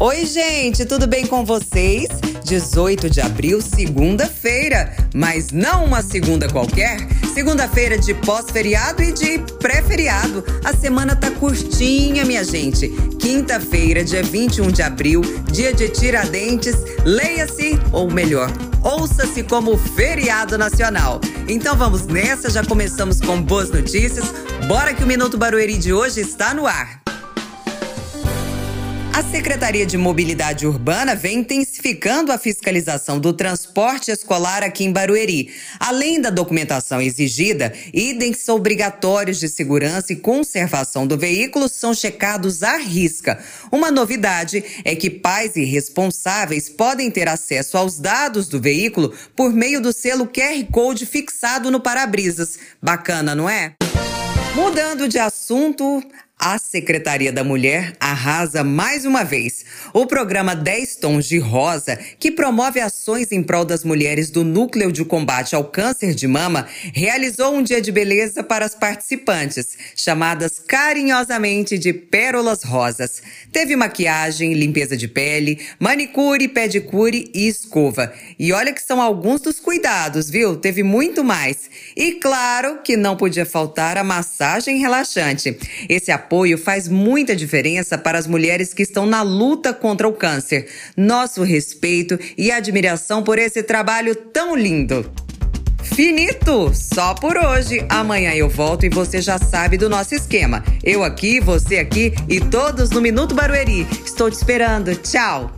Oi, gente, tudo bem com vocês? 18 de abril, segunda-feira, mas não uma segunda qualquer. Segunda-feira de pós-feriado e de pré-feriado. A semana tá curtinha, minha gente. Quinta-feira, dia 21 de abril, dia de Tiradentes. Leia-se, ou melhor, ouça-se como feriado nacional. Então vamos nessa, já começamos com boas notícias. Bora que o Minuto Barueri de hoje está no ar. A Secretaria de Mobilidade Urbana vem intensificando a fiscalização do transporte escolar aqui em Barueri. Além da documentação exigida, itens obrigatórios de segurança e conservação do veículo são checados à risca. Uma novidade é que pais e responsáveis podem ter acesso aos dados do veículo por meio do selo QR Code fixado no para-brisas. Bacana, não é? Mudando de assunto, a Secretaria da Mulher arrasa mais uma vez. O programa 10 Tons de Rosa, que promove ações em prol das mulheres do Núcleo de Combate ao Câncer de Mama, realizou um dia de beleza para as participantes, chamadas carinhosamente de Pérolas Rosas. Teve maquiagem, limpeza de pele, manicure, pedicure e escova. E olha que são alguns dos cuidados, viu? Teve muito mais. E claro que não podia faltar a massagem relaxante. Esse apoio faz muita diferença para as mulheres que estão na luta contra o câncer. Nosso respeito e admiração por esse trabalho tão lindo. Finito! Só por hoje. Amanhã eu volto e você já sabe do nosso esquema. Eu aqui, você aqui e todos no Minuto Barueri. Estou te esperando. Tchau!